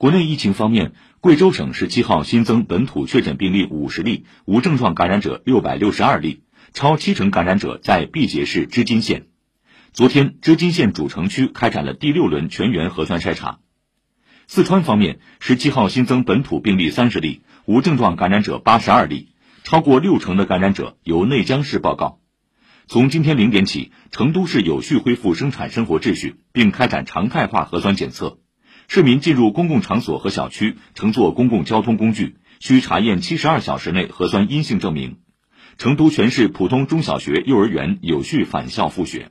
国内疫情方面，贵州省十七号新增本土确诊病例五十例，无症状感染者六百六十二例，超七成感染者在毕节市织金县。昨天，织金县主城区开展了第六轮全员核酸筛查。四川方面，十七号新增本土病例三十例，无症状感染者八十二例，超过六成的感染者由内江市报告。从今天零点起，成都市有序恢复生产生活秩序，并开展常态化核酸检测。市民进入公共场所和小区，乘坐公共交通工具，需查验七十二小时内核酸阴性证明。成都全市普通中小学、幼儿园有序返校复学。